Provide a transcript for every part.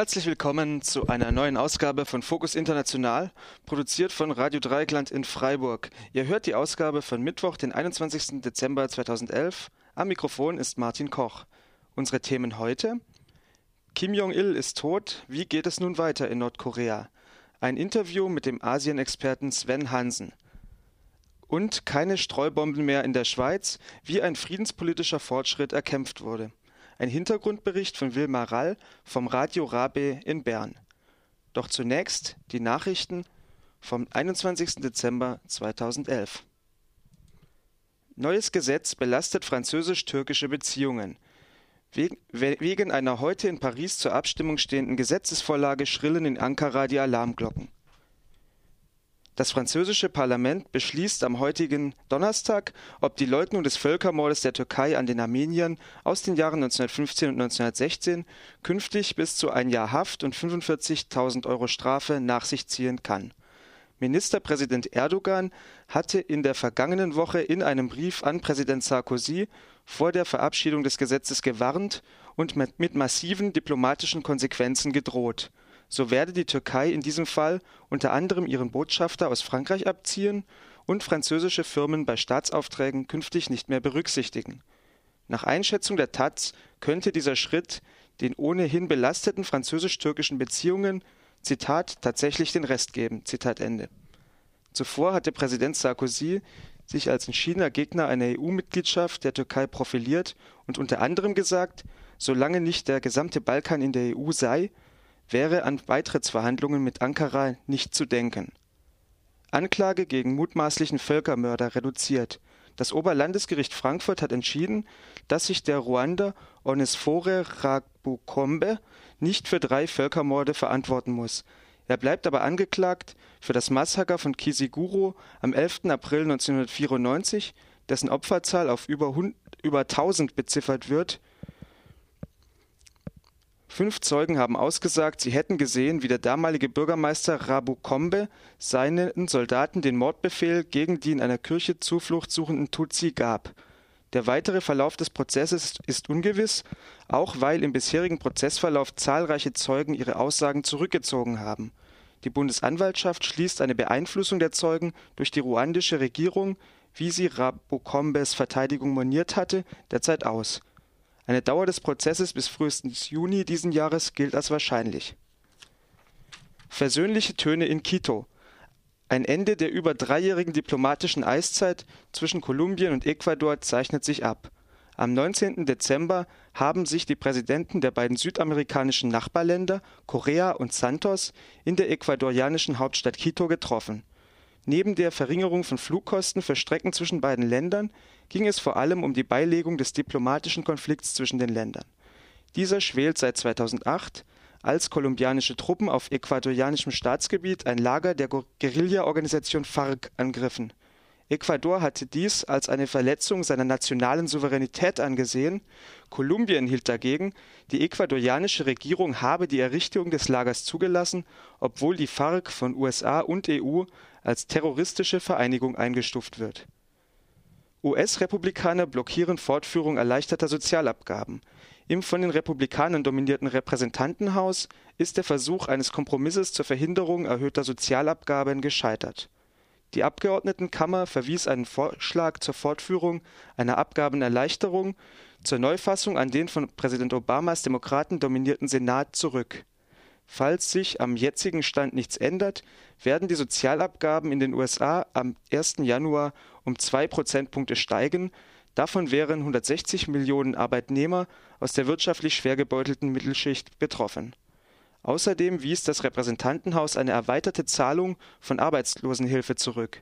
Herzlich willkommen zu einer neuen Ausgabe von Fokus International, produziert von Radio Dreieckland in Freiburg. Ihr hört die Ausgabe von Mittwoch, den 21. Dezember 2011. Am Mikrofon ist Martin Koch. Unsere Themen heute: Kim Jong-il ist tot. Wie geht es nun weiter in Nordkorea? Ein Interview mit dem Asien-Experten Sven Hansen. Und keine Streubomben mehr in der Schweiz, wie ein friedenspolitischer Fortschritt erkämpft wurde. Ein Hintergrundbericht von Wilmar Rall vom Radio Rabe in Bern. Doch zunächst die Nachrichten vom 21. Dezember 2011. Neues Gesetz belastet französisch-türkische Beziehungen. Wegen einer heute in Paris zur Abstimmung stehenden Gesetzesvorlage schrillen in Ankara die Alarmglocken. Das französische Parlament beschließt am heutigen Donnerstag, ob die Leugnung des Völkermordes der Türkei an den Armeniern aus den Jahren 1915 und 1916 künftig bis zu ein Jahr Haft und 45.000 Euro Strafe nach sich ziehen kann. Ministerpräsident Erdogan hatte in der vergangenen Woche in einem Brief an Präsident Sarkozy vor der Verabschiedung des Gesetzes gewarnt und mit massiven diplomatischen Konsequenzen gedroht so werde die Türkei in diesem Fall unter anderem ihren Botschafter aus Frankreich abziehen und französische Firmen bei Staatsaufträgen künftig nicht mehr berücksichtigen. Nach Einschätzung der taz könnte dieser Schritt den ohnehin belasteten französisch-türkischen Beziehungen Zitat tatsächlich den Rest geben. Zitat Ende. Zuvor hatte Präsident Sarkozy sich als entschiedener Gegner einer EU-Mitgliedschaft der Türkei profiliert und unter anderem gesagt, solange nicht der gesamte Balkan in der EU sei, wäre an Beitrittsverhandlungen mit Ankara nicht zu denken. Anklage gegen mutmaßlichen Völkermörder reduziert. Das Oberlandesgericht Frankfurt hat entschieden, dass sich der Ruander Onesphore Rabukombe nicht für drei Völkermorde verantworten muss. Er bleibt aber angeklagt für das Massaker von Kisiguro am 11. April 1994, dessen Opferzahl auf über, über 1000 beziffert wird Fünf Zeugen haben ausgesagt, sie hätten gesehen, wie der damalige Bürgermeister Rabukombe seinen Soldaten den Mordbefehl gegen die in einer Kirche Zuflucht suchenden Tutsi gab. Der weitere Verlauf des Prozesses ist ungewiss, auch weil im bisherigen Prozessverlauf zahlreiche Zeugen ihre Aussagen zurückgezogen haben. Die Bundesanwaltschaft schließt eine Beeinflussung der Zeugen durch die ruandische Regierung, wie sie Rabukombes Verteidigung moniert hatte, derzeit aus eine Dauer des Prozesses bis frühestens Juni diesen Jahres gilt als wahrscheinlich. Versöhnliche Töne in Quito. Ein Ende der über dreijährigen diplomatischen Eiszeit zwischen Kolumbien und Ecuador zeichnet sich ab. Am 19. Dezember haben sich die Präsidenten der beiden südamerikanischen Nachbarländer, Korea und Santos, in der ecuadorianischen Hauptstadt Quito getroffen Neben der Verringerung von Flugkosten für Strecken zwischen beiden Ländern ging es vor allem um die Beilegung des diplomatischen Konflikts zwischen den Ländern. Dieser schwelt seit 2008, als kolumbianische Truppen auf ecuadorianischem Staatsgebiet ein Lager der Guerillaorganisation FARC angriffen. Ecuador hatte dies als eine Verletzung seiner nationalen Souveränität angesehen, Kolumbien hielt dagegen, die ecuadorianische Regierung habe die Errichtung des Lagers zugelassen, obwohl die FARC von USA und EU als terroristische Vereinigung eingestuft wird. US-Republikaner blockieren Fortführung erleichterter Sozialabgaben. Im von den Republikanern dominierten Repräsentantenhaus ist der Versuch eines Kompromisses zur Verhinderung erhöhter Sozialabgaben gescheitert. Die Abgeordnetenkammer verwies einen Vorschlag zur Fortführung einer Abgabenerleichterung zur Neufassung an den von Präsident Obamas Demokraten dominierten Senat zurück Falls sich am jetzigen Stand nichts ändert, werden die Sozialabgaben in den USA am 1. Januar um zwei Prozentpunkte steigen, davon wären 160 Millionen Arbeitnehmer aus der wirtschaftlich schwer gebeutelten Mittelschicht betroffen. Außerdem wies das Repräsentantenhaus eine erweiterte Zahlung von Arbeitslosenhilfe zurück.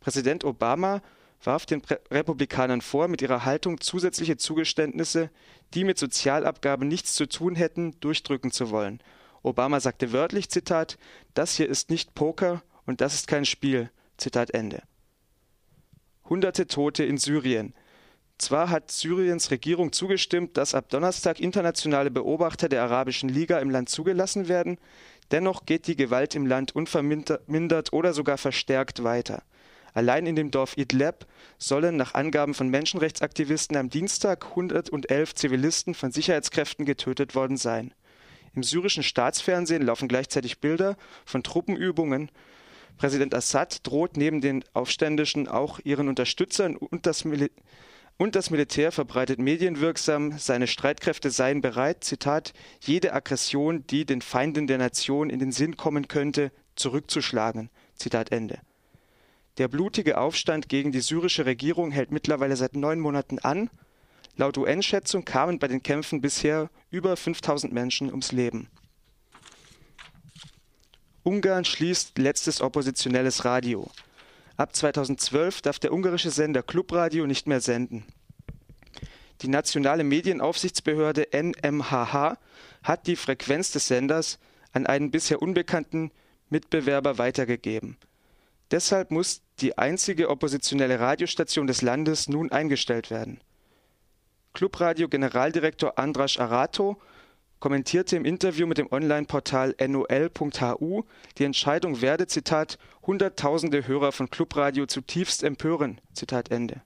Präsident Obama warf den Republikanern vor, mit ihrer Haltung zusätzliche Zugeständnisse, die mit Sozialabgaben nichts zu tun hätten, durchdrücken zu wollen Obama sagte wörtlich, Zitat, das hier ist nicht Poker und das ist kein Spiel. Zitat Ende. Hunderte Tote in Syrien. Zwar hat Syriens Regierung zugestimmt, dass ab Donnerstag internationale Beobachter der Arabischen Liga im Land zugelassen werden, dennoch geht die Gewalt im Land unvermindert oder sogar verstärkt weiter. Allein in dem Dorf Idlib sollen nach Angaben von Menschenrechtsaktivisten am Dienstag 111 Zivilisten von Sicherheitskräften getötet worden sein Im syrischen Staatsfernsehen laufen gleichzeitig Bilder von Truppenübungen. Präsident Assad droht neben den Aufständischen auch ihren Unterstützern und das, Mil und das Militär verbreitet medienwirksam, seine Streitkräfte seien bereit, Zitat, jede Aggression, die den Feinden der Nation in den Sinn kommen könnte, zurückzuschlagen. Zitat Ende. Der blutige Aufstand gegen die syrische Regierung hält mittlerweile seit neun Monaten an. Laut UN-Schätzung kamen bei den Kämpfen bisher über 5000 Menschen ums Leben. Ungarn schließt letztes oppositionelles Radio. Ab 2012 darf der ungarische Sender Clubradio nicht mehr senden. Die nationale Medienaufsichtsbehörde NMHH hat die Frequenz des Senders an einen bisher unbekannten Mitbewerber weitergegeben. Deshalb muss die einzige oppositionelle Radiostation des Landes nun eingestellt werden. Clubradio-Generaldirektor Andras Arato kommentierte im Interview mit dem Online-Portal nol.hu, die Entscheidung werde, Zitat, Hunderttausende Hörer von Clubradio zutiefst empören. Zitat Ende.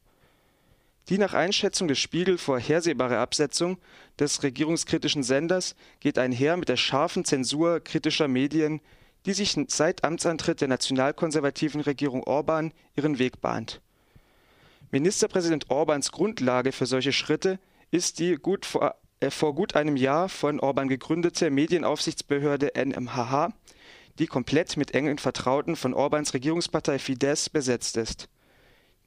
Die nach Einschätzung des Spiegel vorhersehbare Absetzung des regierungskritischen Senders geht einher mit der scharfen Zensur kritischer Medien, die sich seit Amtsantritt der nationalkonservativen Regierung Orban ihren Weg bahnt. Ministerpräsident Orbans Grundlage für solche Schritte ist die gut vor äh, vor gut einem Jahr von Orban gegründete Medienaufsichtsbehörde NMHH, die komplett mit engen Vertrauten von Orbans Regierungspartei Fidesz besetzt ist.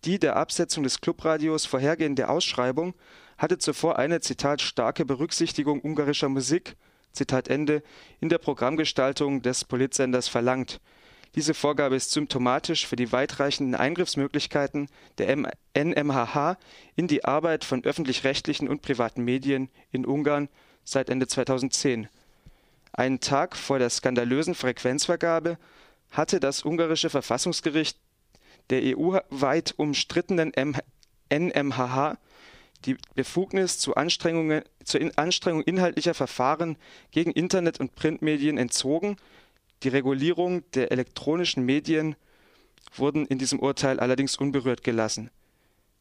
Die der Absetzung des Clubradios vorhergehende Ausschreibung hatte zuvor eine Zitat starke Berücksichtigung ungarischer Musik Zitat Ende in der Programmgestaltung des Politsenders verlangt diese Vorgabe ist symptomatisch für die weitreichenden Eingriffsmöglichkeiten der NMHH in die Arbeit von öffentlich-rechtlichen und privaten Medien in Ungarn seit Ende 2010. Einen Tag vor der skandalösen Frequenzvergabe hatte das ungarische Verfassungsgericht der EU-weit umstrittenen NMHH die Befugnis zu Anstrengungen, zur Anstrengung inhaltlicher Verfahren gegen Internet- und Printmedien entzogen die Regulierung der elektronischen Medien wurden in diesem Urteil allerdings unberührt gelassen.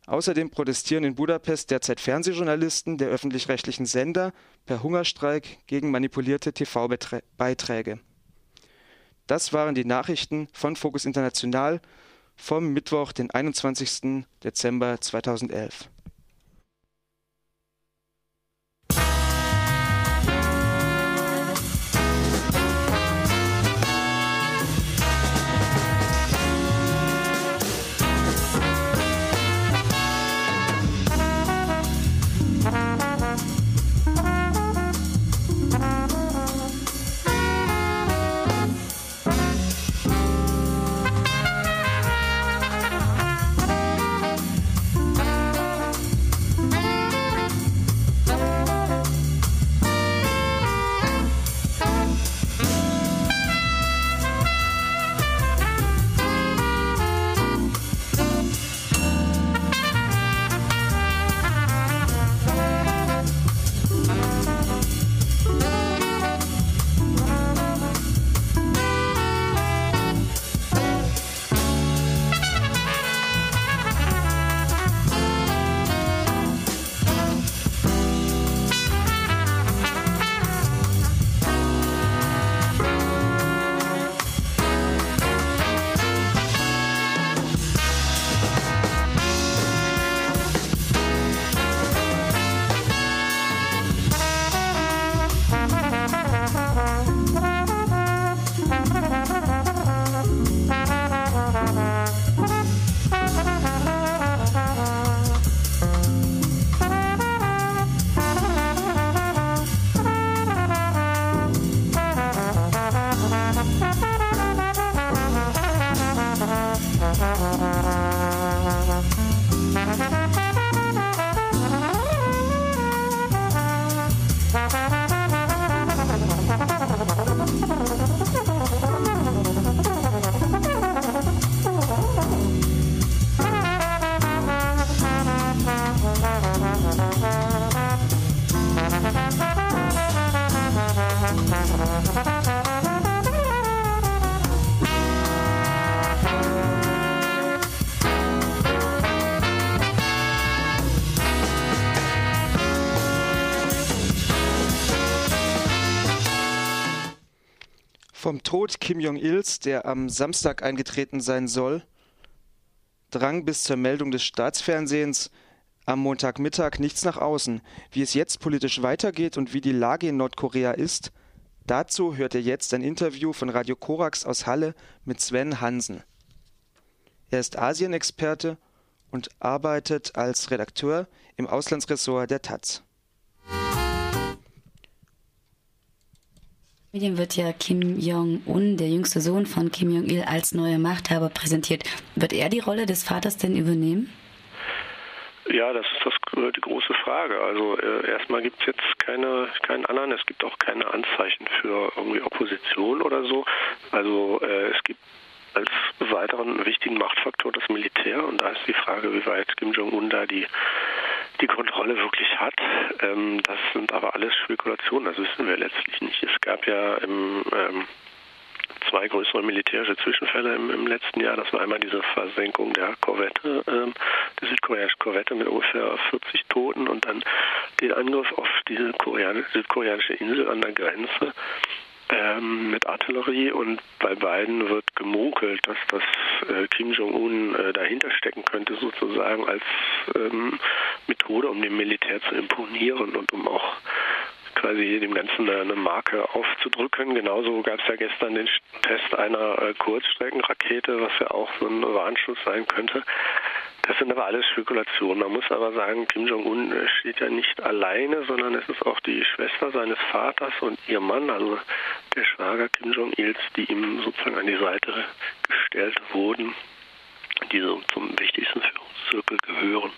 Außerdem protestieren in Budapest derzeit Fernsehjournalisten der öffentlich-rechtlichen Sender per Hungerstreik gegen manipulierte TV-Beiträge. Das waren die Nachrichten von Focus International vom Mittwoch, den 21. Dezember 2011. Tod Kim Jong-ils, der am Samstag eingetreten sein soll, drang bis zur Meldung des Staatsfernsehens am Montagmittag nichts nach außen. Wie es jetzt politisch weitergeht und wie die Lage in Nordkorea ist, dazu hört ihr jetzt ein Interview von Radio Korax aus Halle mit Sven Hansen. Er ist Asienexperte und arbeitet als Redakteur im Auslandsressort der Taz. Medien wird ja Kim Jong-un, der jüngste Sohn von Kim Jong-il, als neuer Machthaber präsentiert. Wird er die Rolle des Vaters denn übernehmen? Ja, das ist das, die große Frage. Also äh, erstmal gibt es jetzt keine, keinen anderen, es gibt auch keine Anzeichen für irgendwie Opposition oder so. Also äh, es gibt als weiteren wichtigen Machtfaktor das Militär und da ist die Frage, wie weit Kim Jong-un da die die Kontrolle wirklich hat. Ähm, das sind aber alles Spekulationen, das wissen wir letztlich nicht. Es gab ja im, ähm, zwei größere militärische Zwischenfälle im, im, letzten Jahr. Das war einmal diese Versenkung der Korvette, ähm, der südkoreanischen Korvette mit ungefähr 40 Toten und dann den Angriff auf diese südkoreanische Insel an der Grenze ähm, mit Artillerie und bei beiden wird gemunkelt, dass das äh, Kim Jong-un äh, dahinter stecken könnte, sozusagen als ähm, Methode, um dem Militär zu imponieren und um auch quasi dem Ganzen eine Marke aufzudrücken. Genauso gab es ja gestern den Test einer äh, Kurzstreckenrakete, was ja auch so ein Warnschuss sein könnte. Das sind aber alles Spekulationen. Man muss aber sagen, Kim Jong-un steht ja nicht alleine, sondern es ist auch die Schwester seines Vaters und ihr Mann, also der Schwager Kim Jong-ils, die ihm sozusagen an die Seite gestellt wurden, die so zum wichtigsten Führungszirkel gehören.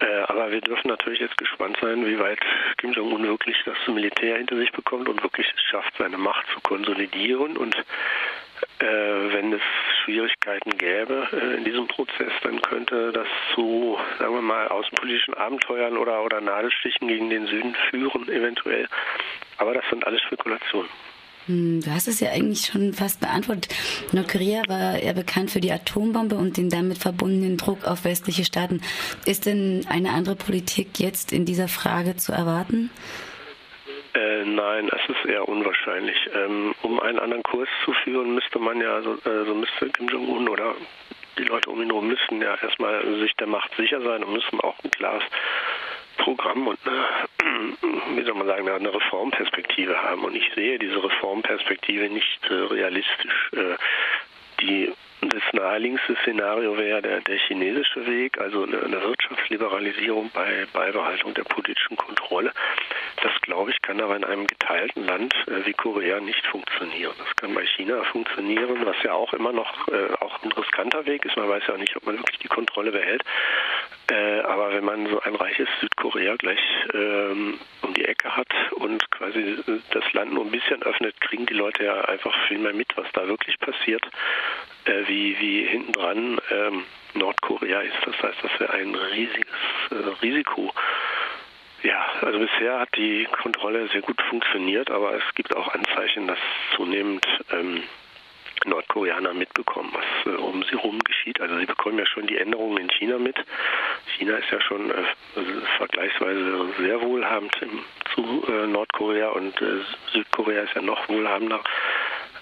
Äh, aber wir dürfen natürlich jetzt gespannt sein, wie weit Kim Jong-un wirklich das Militär hinter sich bekommt und wirklich es schafft, seine Macht zu konsolidieren und äh, wenn es Schwierigkeiten gäbe äh, in diesem Prozess, dann könnte das zu, sagen wir mal, außenpolitischen Abenteuern oder, oder Nadelstichen gegen den Süden führen, eventuell. Aber das sind alles Spekulationen. Hm, du hast es ja eigentlich schon fast beantwortet. Nordkorea war eher bekannt für die Atombombe und den damit verbundenen Druck auf westliche Staaten. Ist denn eine andere Politik jetzt in dieser Frage zu erwarten? Äh, nein, es ist eher unwahrscheinlich. Ähm, um einen anderen Kurs zu führen, müsste man ja, so, äh, so müsste Kim Jong-un oder die Leute um ihn herum müssen ja erstmal sich der Macht sicher sein und müssen auch ein klares Programm und eine, wie soll man sagen, eine Reformperspektive haben. Und ich sehe diese Reformperspektive nicht äh, realistisch. Äh, die das naheliegendste Szenario wäre der, der chinesische Weg, also eine, eine, Wirtschaftsliberalisierung bei Beibehaltung der politischen Kontrolle. Das, glaube ich, kann aber in einem geteilten Land äh, wie Korea nicht funktionieren. Das kann bei China funktionieren, was ja auch immer noch äh, auch ein riskanter Weg ist. Man weiß ja nicht, ob man wirklich die Kontrolle behält. Äh, aber wenn man so ein reiches Südkorea gleich ähm, um die Ecke hat und quasi äh, das Land nur ein bisschen öffnet, kriegen die Leute ja einfach viel mehr mit, was da wirklich passiert äh, wie, wie hinten dran ähm, Nordkorea ist. Das heißt, das wäre ein riesiges äh, Risiko. Ja, also bisher hat die Kontrolle sehr gut funktioniert, aber es gibt auch Anzeichen, dass zunehmend ähm, Nordkoreaner mitbekommen, was äh, um sie herum geschieht. Also sie bekommen ja schon die Änderungen in China mit. China ist ja schon äh, vergleichsweise sehr wohlhabend im, zu äh, Nordkorea und äh, Südkorea ist ja noch wohlhabender.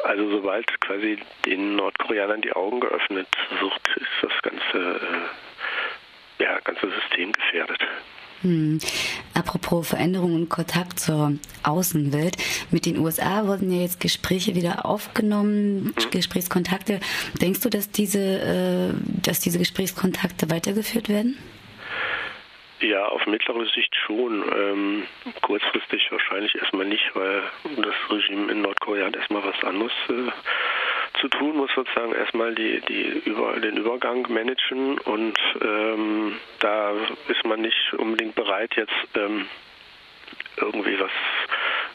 Also sobald quasi den Nordkoreanern die Augen geöffnet wird, ist das ganze, äh, ja, ganze System gefährdet. Hm. Apropos Veränderungen und Kontakt zur Außenwelt. Mit den USA wurden ja jetzt Gespräche wieder aufgenommen, mhm. Gesprächskontakte. Denkst du, dass diese, äh, dass diese Gesprächskontakte weitergeführt werden? Auf mittlere Sicht schon. Ähm, kurzfristig wahrscheinlich erstmal nicht, weil das Regime in Nordkorea hat erstmal was anderes äh, zu tun, muss sozusagen erstmal die, die über, den Übergang managen und ähm, da ist man nicht unbedingt bereit, jetzt ähm, irgendwie was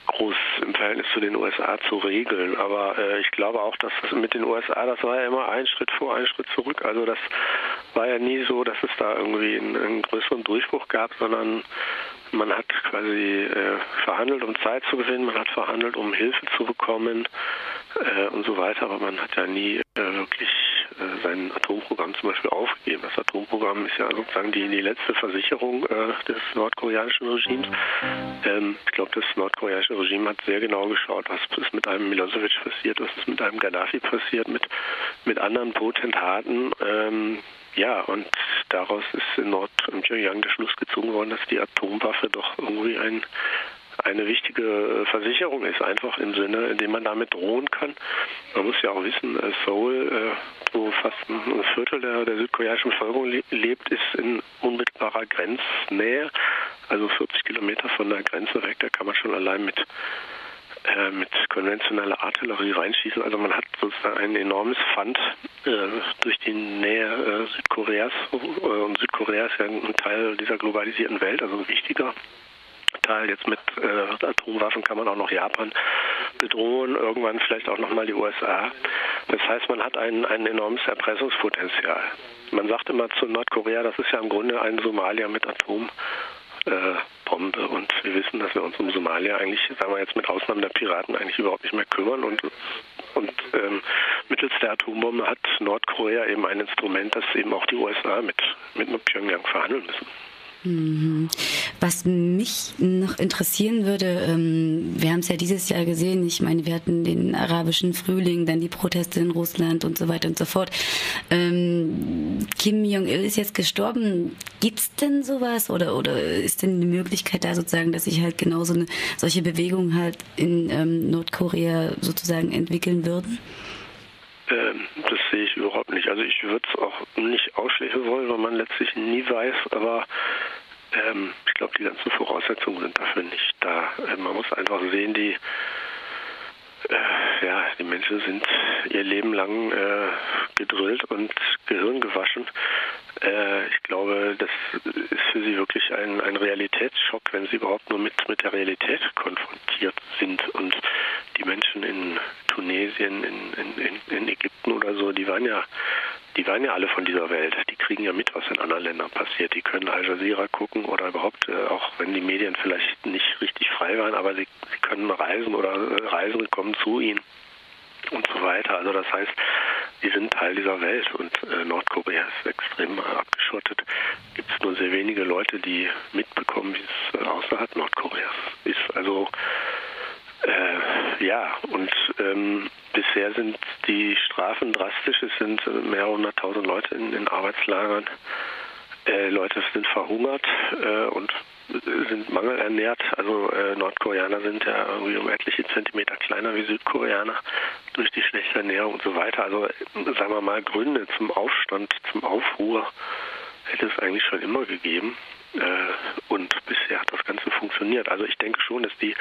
groß im Verhältnis zu den USA zu regeln. Aber äh, ich glaube auch, dass das mit den USA, das war ja immer ein Schritt vor, ein Schritt zurück. Also das war ja nie so, dass es da irgendwie einen, einen größeren Durchbruch gab, sondern man hat quasi äh, verhandelt, um Zeit zu gewinnen, man hat verhandelt, um Hilfe zu bekommen äh, und so weiter, aber man hat ja nie äh, wirklich äh, sein Atomprogramm zum Beispiel aufgegeben. Das Atomprogramm ist ja sozusagen die, die letzte Versicherung äh, des nordkoreanischen Regimes. Ähm, ich glaube, das nordkoreanische Regime hat sehr genau geschaut, was ist mit einem Milosevic passiert, was ist mit einem Gaddafi passiert, mit, mit anderen Potentaten. Ähm, ja, und daraus ist in Nord-Pyongyang der Schluss gezogen worden, dass die Atomwaffe doch irgendwie ein eine wichtige Versicherung ist, einfach im Sinne, in dem man damit drohen kann. Man muss ja auch wissen, äh, Seoul, äh, wo fast ein Viertel der, der südkoreanischen Bevölkerung lebt, ist in unmittelbarer Grenznähe, also 40 Kilometer von der Grenze weg. Da kann man schon allein mit äh, mit konventioneller Artillerie reinschießen. Also man hat sozusagen ein enormes Pfand äh, durch die Nähe äh, Südkoreas. Und Südkorea ist ja ein Teil dieser globalisierten Welt, also ein wichtiger Teil. Jetzt mit äh, Atomwaffen kann man auch noch Japan bedrohen, irgendwann vielleicht auch nochmal die USA. Das heißt, man hat ein, ein enormes Erpressungspotenzial. Man sagt immer zu Nordkorea, das ist ja im Grunde ein Somalia mit Atombombe. Und wir wissen, dass wir uns um Somalia eigentlich, sagen wir jetzt mit Ausnahme der Piraten, eigentlich überhaupt nicht mehr kümmern. Und, und ähm, mittels der Atombombe hat Nordkorea eben ein Instrument, das eben auch die USA mit, mit Pyongyang verhandeln müssen. Mhm. Was mich noch interessieren würde, ähm, wir haben es ja dieses Jahr gesehen, ich meine, wir hatten den arabischen Frühling, dann die Proteste in Russland und so weiter und so fort. Ähm, Kim Jong-il ist jetzt gestorben. Gibt es denn sowas oder, oder ist denn die Möglichkeit da sozusagen, dass sich halt genauso eine, solche Bewegungen halt in ähm, Nordkorea sozusagen entwickeln würden? das sehe ich überhaupt nicht. Also ich würde es auch nicht ausschließen wollen, weil man letztlich nie weiß, aber ähm, ich glaube, die ganzen Voraussetzungen sind dafür nicht da. Äh, man muss einfach sehen, die äh, ja, die Menschen sind ihr Leben lang äh, gedrillt und Gehirn gewaschen. Äh, ich glaube, das ist für sie wirklich ein, ein Realitätsschock, wenn sie überhaupt nur mit, mit der Realität konfrontiert sind. Und die Menschen in Tunesien, in, in, in Ägypten oder so, die waren ja die waren ja alle von dieser Welt. Die kriegen ja mit, was in anderen Ländern passiert. Die können Al Jazeera gucken oder überhaupt, äh, auch wenn die Medien vielleicht nicht richtig frei waren, aber sie, sie können reisen oder äh, Reisende kommen zu ihnen und so weiter. Also das heißt, die sind Teil dieser Welt und äh, Nordkorea ist extrem abgeschottet. Gibt es nur sehr wenige Leute, die mitbekommen, wie es äh, außerhalb Nordkoreas ist. Also äh, ja, und ähm, bisher sind die Strafen drastisch. Es sind mehrere hunderttausend Leute in den Arbeitslagern. Äh, Leute sind verhungert äh, und sind mangelernährt. Also äh, Nordkoreaner sind ja irgendwie um etliche Zentimeter kleiner wie Südkoreaner durch die schlechte Ernährung und so weiter. Also sagen wir mal Gründe zum Aufstand, zum Aufruhr hätte es eigentlich schon immer gegeben. Äh, und bisher hat das Ganze funktioniert. Also ich denke schon, dass die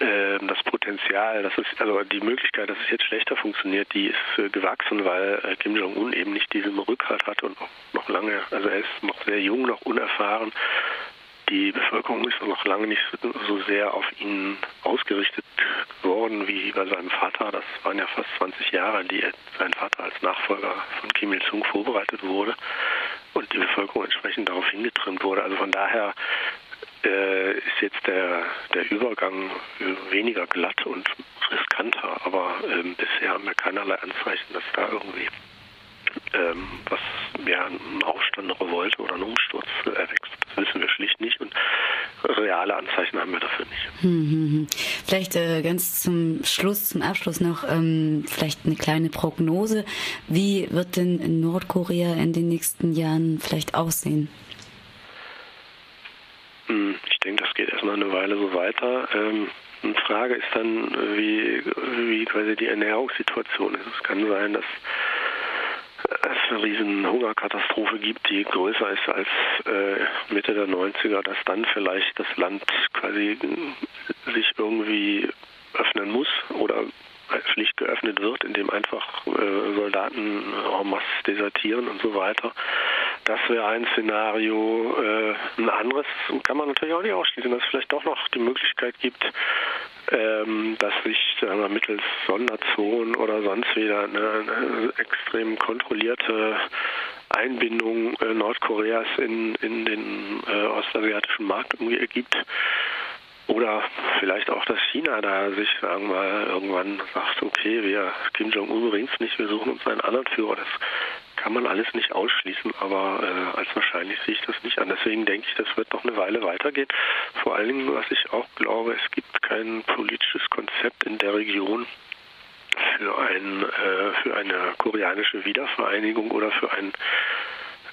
ähm, das Potenzial, das ist also die Möglichkeit, dass es jetzt schlechter funktioniert, die ist äh, gewachsen, weil äh, Kim Jong Un eben nicht diesen Rückhalt hat und noch, noch lange, also er ist noch sehr jung, noch unerfahren. Die Bevölkerung ist noch lange nicht so sehr auf ihn ausgerichtet worden wie bei seinem Vater. Das waren ja fast 20 Jahre, die sein Vater als Nachfolger von Kim Il-sung vorbereitet wurde und die Bevölkerung entsprechend darauf hingetrimmt wurde. Also von daher äh, ist jetzt der, der Übergang weniger glatt und riskanter, aber ähm, bisher haben wir keinerlei Anzeichen, dass da irgendwie ähm, was mehr ein Aufstand, eine Revolte oder ein Umsturz erwächst. Das wissen wir schlicht nicht und reale Anzeichen haben wir dafür nicht. Hm, hm, hm. Vielleicht äh, ganz zum Schluss, zum Abschluss noch ähm, vielleicht eine kleine Prognose. Wie wird denn Nordkorea in den nächsten Jahren vielleicht aussehen? Hm, ich denke, das geht erstmal eine Weile so weiter. Ähm, eine Frage ist dann, wie, wie quasi die Ernährungssituation ist. Es kann sein, dass es eine riesen Hungerkatastrophe gibt, die größer ist als äh, Mitte der 90er, dass dann vielleicht das Land quasi sich irgendwie öffnen muss oder schlicht geöffnet wird, indem einfach äh, Soldaten en masse desertieren und so weiter. Das wäre ein Szenario. Äh, ein anderes kann man natürlich auch nicht ausschließen, dass es vielleicht doch noch die Möglichkeit gibt, ähm, dass sich sagen mittels Sonderzonen oder sonst wieder eine, extrem kontrollierte Einbindung äh, Nordkoreas in, in den äh, ostasiatischen Markt irgendwie ergibt. Oder vielleicht auch, dass China da sich, sagen wir irgendwann sagt, okay, wir, Kim Jong-un bringt nicht, wir suchen uns einen anderen Führer. Das kann man alles nicht ausschließen, aber äh, als wahrscheinlich sehe ich das nicht an. Deswegen denke ich, das wird noch eine Weile weitergehen. Vor allen Dingen, was ich auch glaube, es gibt kein politisches Konzept in der Region für, ein, äh, für eine koreanische Wiedervereinigung oder für ein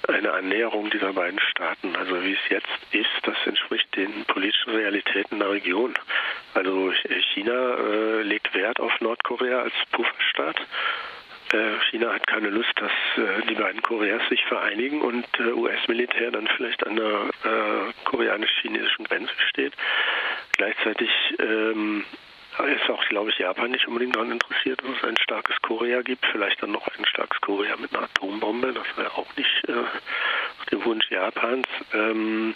eine Annäherung dieser beiden Staaten. Also wie es jetzt ist, das entspricht den politischen Realitäten der Region. Also China äh, legt Wert auf Nordkorea als Pufferstaat China hat keine Lust, dass äh, die beiden Koreas sich vereinigen und äh, US-Militär dann vielleicht an der koreanisch-chinesischen Grenze steht. Gleichzeitig ähm, ist auch, glaube ich, Japan nicht unbedingt daran interessiert, dass es ein starkes Korea gibt. Vielleicht dann noch ein starkes Korea mit einer Atombombe. Das wäre auch nicht äh, auf dem Wunsch Japans. Ähm,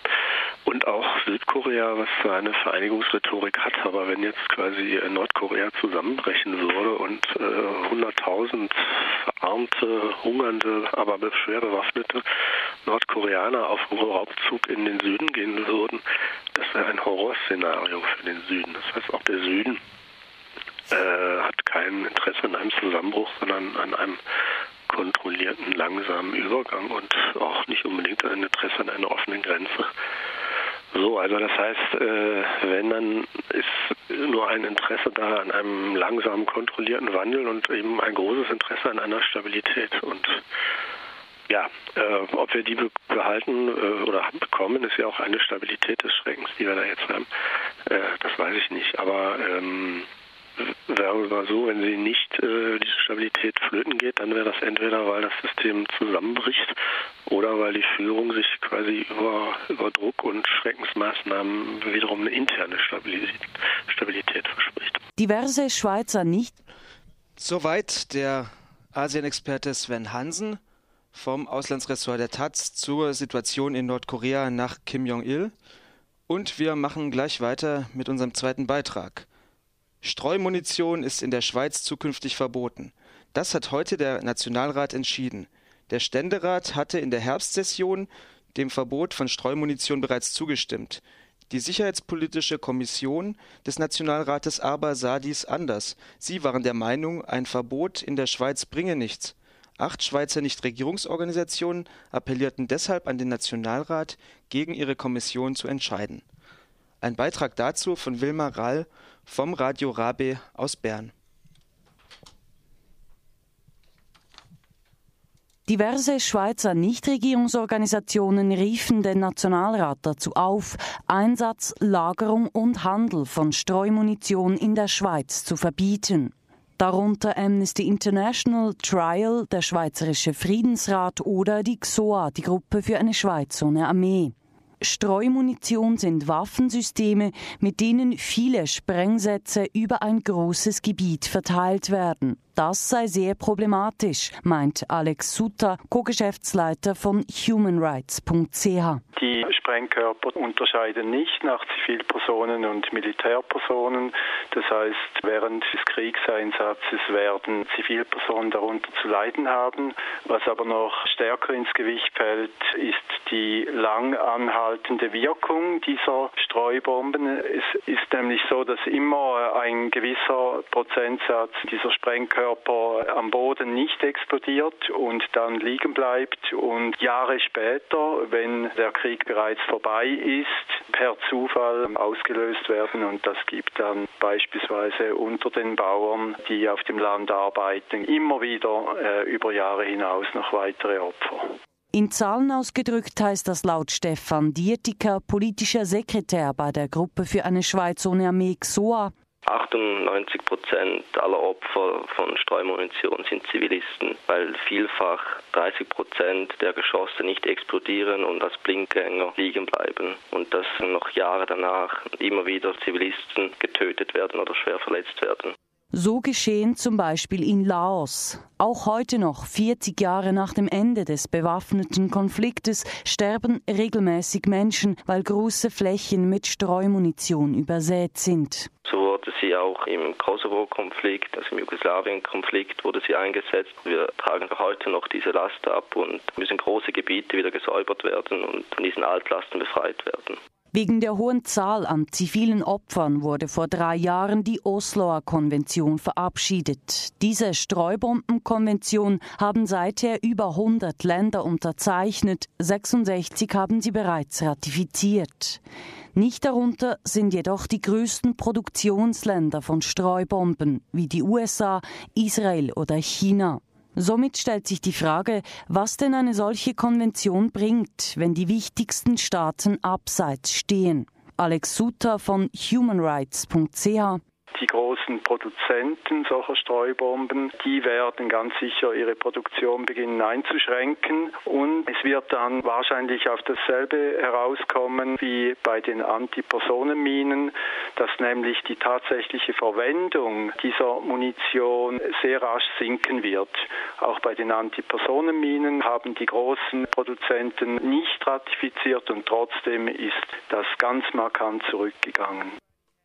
und auch Südkorea, was zwar eine Vereinigungsrhetorik hat, aber wenn jetzt quasi Nordkorea zusammenbrechen würde und äh, 100.000 verarmte, hungernde, aber schwer bewaffnete Nordkoreaner auf Raubzug in den Süden gehen würden, das wäre ein Horrorszenario für den Süden. Das heißt, auch der Süden äh, hat kein Interesse an einem Zusammenbruch, sondern an einem kontrollierten, langsamen Übergang und auch nicht unbedingt ein Interesse an einer offenen Grenze. So, also das heißt, äh, wenn dann ist nur ein Interesse da an einem langsamen, kontrollierten Wandel und eben ein großes Interesse an einer Stabilität. Und ja, äh, ob wir die behalten äh, oder bekommen, ist ja auch eine Stabilität des Schreckens, die wir da jetzt haben. Das weiß ich nicht. Aber ähm, wäre mal so, wenn sie nicht äh, diese Stabilität flöten geht, dann wäre das entweder, weil das System zusammenbricht oder weil die Führung sich quasi über, über Druck und Schreckensmaßnahmen wiederum eine interne Stabilität, Stabilität verspricht. Diverse Schweizer nicht. Soweit der Asien-Experte Sven Hansen vom Auslandsressort der Taz zur Situation in Nordkorea nach Kim Jong-il. Und wir machen gleich weiter mit unserem zweiten Beitrag. Streumunition ist in der Schweiz zukünftig verboten. Das hat heute der Nationalrat entschieden. Der Ständerat hatte in der Herbstsession dem Verbot von Streumunition bereits zugestimmt. Die Sicherheitspolitische Kommission des Nationalrates aber sah dies anders. Sie waren der Meinung, ein Verbot in der Schweiz bringe nichts. Acht Schweizer Nichtregierungsorganisationen appellierten deshalb an den Nationalrat, gegen ihre Kommission zu entscheiden. Ein Beitrag dazu von Wilmar Rall vom Radio Rabe aus Bern. Diverse Schweizer Nichtregierungsorganisationen riefen den Nationalrat dazu auf, Einsatz, Lagerung und Handel von Streumunition in der Schweiz zu verbieten. Darunter Amnesty International, Trial, der Schweizerische Friedensrat oder die XOA, die Gruppe für eine Schweiz ohne Armee. Streumunition sind Waffensysteme, mit denen viele Sprengsätze über ein großes Gebiet verteilt werden. Das sei sehr problematisch, meint Alex Sutter, Co-Geschäftsleiter von humanrights.ch. Die Sprengkörper unterscheiden nicht nach Zivilpersonen und Militärpersonen. Das heißt, während des Kriegseinsatzes werden Zivilpersonen darunter zu leiden haben. Was aber noch stärker ins Gewicht fällt, ist die lang anhaltende Wirkung dieser Streubomben. Es ist nämlich so, dass immer ein gewisser Prozentsatz dieser Sprengkörper Körper am Boden nicht explodiert und dann liegen bleibt. Und Jahre später, wenn der Krieg bereits vorbei ist, per Zufall ausgelöst werden. Und das gibt dann beispielsweise unter den Bauern, die auf dem Land arbeiten, immer wieder äh, über Jahre hinaus noch weitere Opfer. In Zahlen ausgedrückt heißt das laut Stefan Dietiker, politischer Sekretär bei der Gruppe für eine Schweiz ohne Armee XOA, 98 Prozent aller Opfer von Streumunition sind Zivilisten, weil vielfach 30 Prozent der Geschosse nicht explodieren und als Blinkgänger liegen bleiben und dass noch Jahre danach immer wieder Zivilisten getötet werden oder schwer verletzt werden. So geschehen zum Beispiel in Laos. Auch heute noch, 40 Jahre nach dem Ende des bewaffneten Konfliktes, sterben regelmäßig Menschen, weil große Flächen mit Streumunition übersät sind. So wurde sie auch im Kosovo-Konflikt, also im Jugoslawien-Konflikt wurde sie eingesetzt. Wir tragen heute noch diese Last ab und müssen große Gebiete wieder gesäubert werden und von diesen Altlasten befreit werden. Wegen der hohen Zahl an zivilen Opfern wurde vor drei Jahren die Osloer Konvention verabschiedet. Diese Streubombenkonvention haben seither über 100 Länder unterzeichnet, 66 haben sie bereits ratifiziert. Nicht darunter sind jedoch die größten Produktionsländer von Streubomben wie die USA, Israel oder China. Somit stellt sich die Frage, was denn eine solche Konvention bringt, wenn die wichtigsten Staaten abseits stehen. Alex Suter von humanrights.ch die großen Produzenten solcher Streubomben, die werden ganz sicher ihre Produktion beginnen einzuschränken und es wird dann wahrscheinlich auf dasselbe herauskommen wie bei den Antipersonenminen, dass nämlich die tatsächliche Verwendung dieser Munition sehr rasch sinken wird. Auch bei den Antipersonenminen haben die großen Produzenten nicht ratifiziert und trotzdem ist das ganz markant zurückgegangen.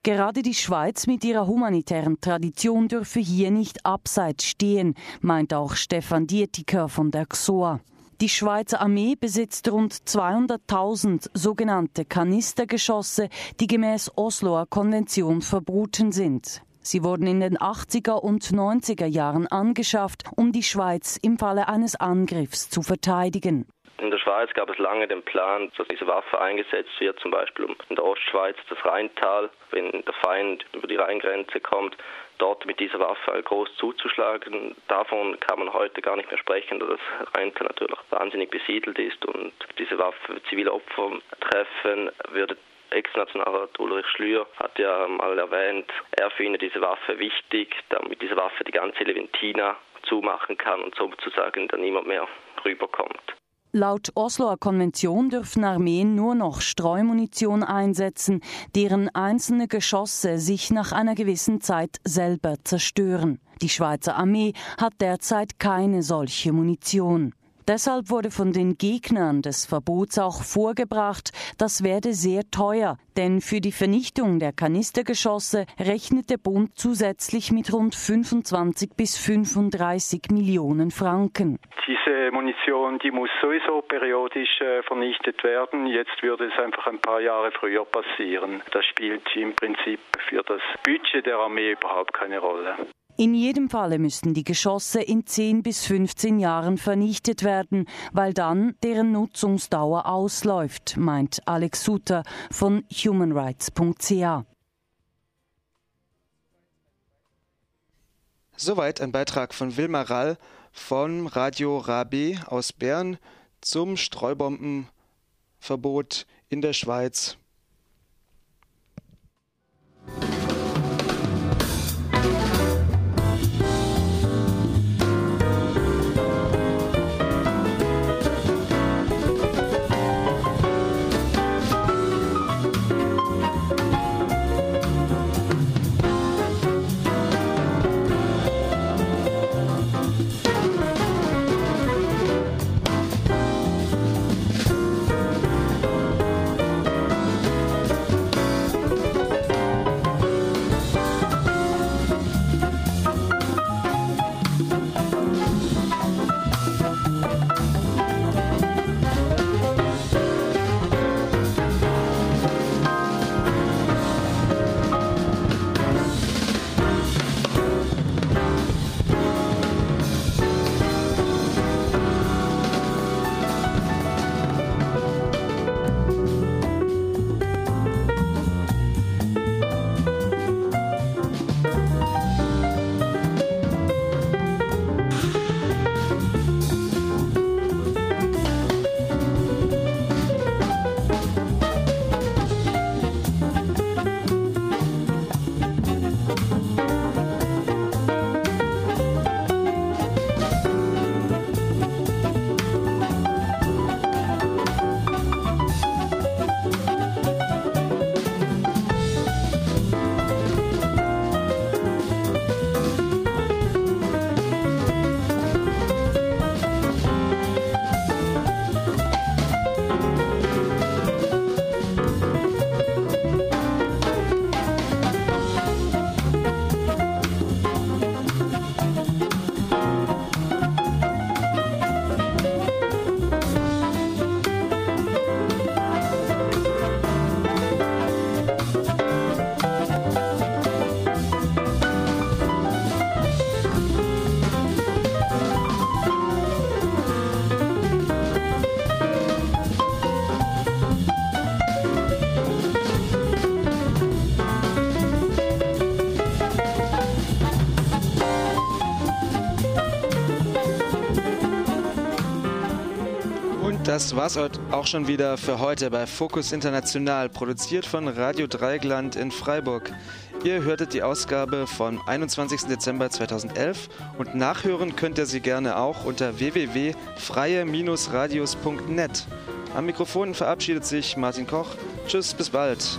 Gerade die Schweiz mit ihrer humanitären Tradition dürfe hier nicht abseits stehen, meint auch Stefan Dietiker von der XOA. Die Schweizer Armee besitzt rund 200.000 sogenannte Kanistergeschosse, die gemäß Osloer Konvention verboten sind. Sie wurden in den 80er und 90er Jahren angeschafft, um die Schweiz im Falle eines Angriffs zu verteidigen. In der Schweiz gab es lange den Plan, dass diese Waffe eingesetzt wird, zum Beispiel in der Ostschweiz das Rheintal, wenn der Feind über die Rheingrenze kommt, dort mit dieser Waffe groß zuzuschlagen. Davon kann man heute gar nicht mehr sprechen, da das Rheintal natürlich wahnsinnig besiedelt ist und diese Waffe zivile Opfer treffen würde. Ex-Nationalrat Ulrich Schlür hat ja mal erwähnt, er finde diese Waffe wichtig, damit diese Waffe die ganze Leventina zumachen kann und sozusagen dann niemand mehr rüberkommt. Laut Osloer Konvention dürfen Armeen nur noch Streumunition einsetzen, deren einzelne Geschosse sich nach einer gewissen Zeit selber zerstören. Die Schweizer Armee hat derzeit keine solche Munition. Deshalb wurde von den Gegnern des Verbots auch vorgebracht, das werde sehr teuer, denn für die Vernichtung der Kanistergeschosse rechnet der Bund zusätzlich mit rund 25 bis 35 Millionen Franken. Diese Munition, die muss sowieso periodisch äh, vernichtet werden. Jetzt würde es einfach ein paar Jahre früher passieren. Das spielt im Prinzip für das Budget der Armee überhaupt keine Rolle. In jedem Falle müssten die Geschosse in 10 bis 15 Jahren vernichtet werden, weil dann deren Nutzungsdauer ausläuft, meint Alex Suter von humanrights.ca. Soweit ein Beitrag von Wilmar Rall von Radio Rabe aus Bern zum Streubombenverbot in der Schweiz. Das war's auch schon wieder für heute bei Fokus International, produziert von Radio Dreigland in Freiburg. Ihr hörtet die Ausgabe vom 21. Dezember 2011 und nachhören könnt ihr sie gerne auch unter www.freie-radios.net. Am Mikrofon verabschiedet sich Martin Koch. Tschüss, bis bald.